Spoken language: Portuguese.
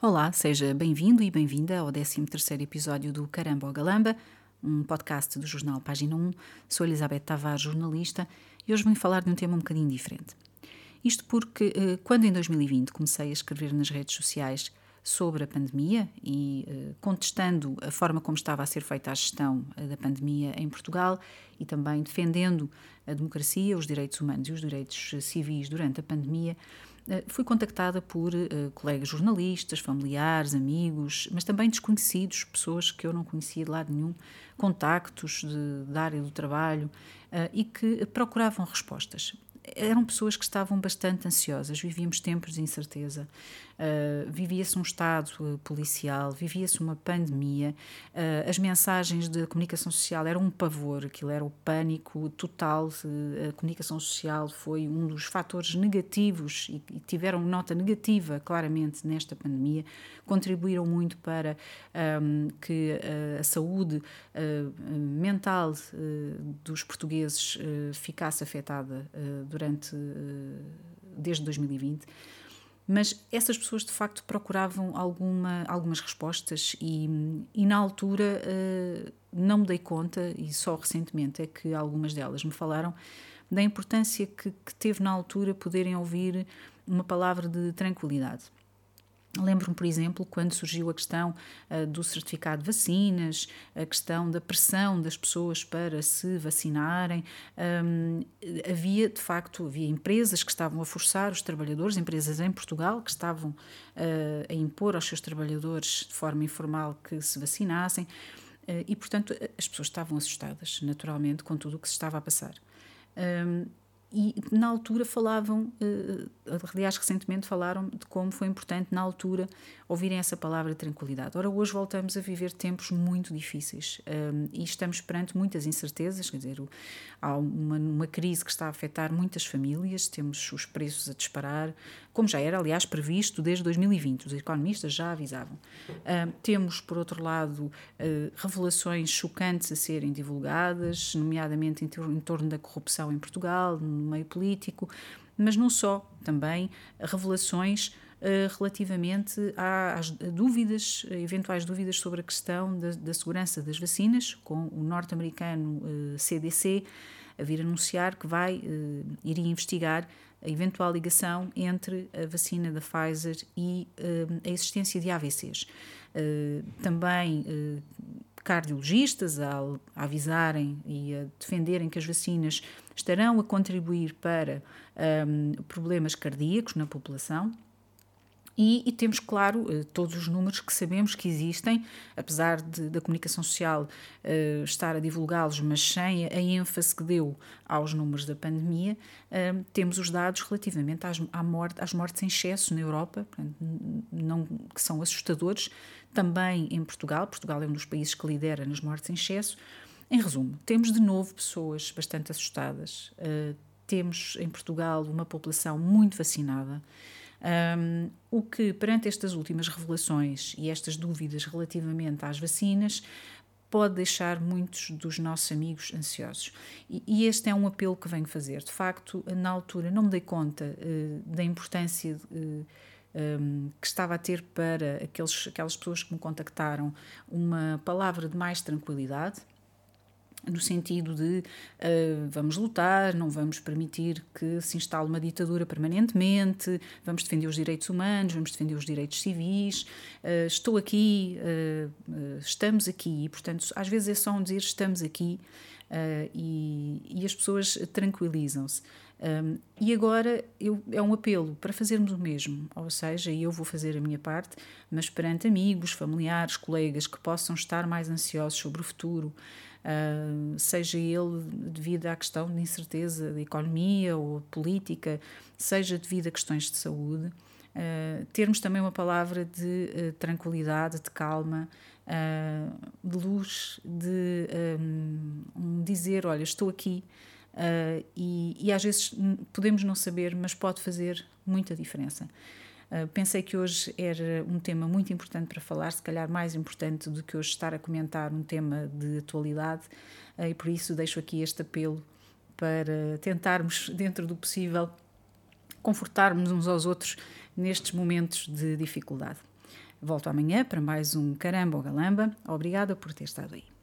Olá, seja bem-vindo e bem-vinda ao 13º episódio do Caramba ou Galamba, um podcast do jornal Página 1. Sou Elizabeth Tavares, jornalista, e hoje vim falar de um tema um bocadinho diferente. Isto porque, eh, quando em 2020 comecei a escrever nas redes sociais sobre a pandemia e eh, contestando a forma como estava a ser feita a gestão eh, da pandemia em Portugal e também defendendo a democracia, os direitos humanos e os direitos civis durante a pandemia, fui contactada por colegas jornalistas, familiares, amigos, mas também desconhecidos, pessoas que eu não conhecia de lado nenhum, contactos de, da área do trabalho e que procuravam respostas eram pessoas que estavam bastante ansiosas, vivíamos tempos de incerteza, uh, vivia-se um estado uh, policial, vivia-se uma pandemia, uh, as mensagens de comunicação social eram um pavor, aquilo era o pânico total, a comunicação social foi um dos fatores negativos e, e tiveram nota negativa claramente nesta pandemia, contribuíram muito para um, que a saúde mental dos portugueses ficasse afetada durante desde 2020 mas essas pessoas de facto procuravam alguma, algumas respostas e, e na altura uh, não me dei conta, e só recentemente é que algumas delas me falaram, da importância que, que teve na altura poderem ouvir uma palavra de tranquilidade. Lembro-me, por exemplo, quando surgiu a questão uh, do certificado de vacinas, a questão da pressão das pessoas para se vacinarem. Um, havia, de facto, havia empresas que estavam a forçar os trabalhadores, empresas em Portugal, que estavam uh, a impor aos seus trabalhadores de forma informal que se vacinassem. Uh, e, portanto, as pessoas estavam assustadas, naturalmente, com tudo o que se estava a passar. Um, e na altura falavam, uh, aliás, recentemente falaram de como foi importante na altura ouvirem essa palavra de tranquilidade. Ora, hoje voltamos a viver tempos muito difíceis um, e estamos perante muitas incertezas, quer dizer, há uma, uma crise que está a afetar muitas famílias, temos os preços a disparar, como já era, aliás, previsto desde 2020, os economistas já avisavam. Um, temos, por outro lado, uh, revelações chocantes a serem divulgadas, nomeadamente em, em torno da corrupção em Portugal, no meio político, mas não só, também revelações uh, relativamente às dúvidas, eventuais dúvidas sobre a questão da, da segurança das vacinas, com o norte-americano uh, eh, CDC a vir anunciar que vai, uh, iria investigar a eventual ligação entre a vacina da Pfizer e a existência de AVCs. também cardiologistas a, a, avisarem e a defenderem que as vacinas estarão a contribuir para um, problemas cardíacos na população. E, e, temos, claro, eh, todos os números que sabemos que existem, apesar de, da comunicação social uh, estar a divulgá-los, mas sem a ênfase que deu aos números da pandemia, uh, temos os dados relativamente às, à morte, às mortes em excesso na Europa, não, que são assustadores, também em Portugal. Portugal é um dos países que lidera nas mortes em excesso. Em resumo, temos de novo pessoas bastante assustadas, uh, temos em Portugal uma população muito vacinada. Um, o que, perante estas últimas revelações e estas dúvidas relativamente às vacinas, pode deixar muitos dos nossos amigos ansiosos. E, e este é um apelo que venho fazer. De facto, na altura não me dei conta uh, da importância uh, um, que estava a ter para aqueles, aquelas pessoas que me contactaram uma palavra de mais tranquilidade no sentido de uh, vamos lutar, não vamos permitir que se instale uma ditadura permanentemente, vamos defender os direitos humanos, vamos defender os direitos civis, uh, estou aqui, uh, estamos aqui, e portanto às vezes é só um dizer estamos aqui e, e, as pessoas tranquilizam-se. Um, e agora eu, é um apelo para fazermos o mesmo, ou seja, eu vou fazer a minha parte, mas perante amigos, familiares, colegas que possam estar mais ansiosos sobre o futuro, seja ele devido à questão de incerteza da economia ou política, seja devido a questões de saúde, uh, termos também uma palavra de uh, tranquilidade, de calma, de luz, de um, dizer: Olha, estou aqui. e, e às vezes podemos não saber, mas pode fazer muita diferença. Uh, pensei que hoje era um tema muito importante para falar, se calhar mais importante do que hoje estar a comentar um tema de atualidade, uh, e por isso deixo aqui este apelo para tentarmos, dentro do possível, confortarmos uns aos outros nestes momentos de dificuldade. Volto amanhã para mais um Caramba ou Galamba. Obrigada por ter estado aí.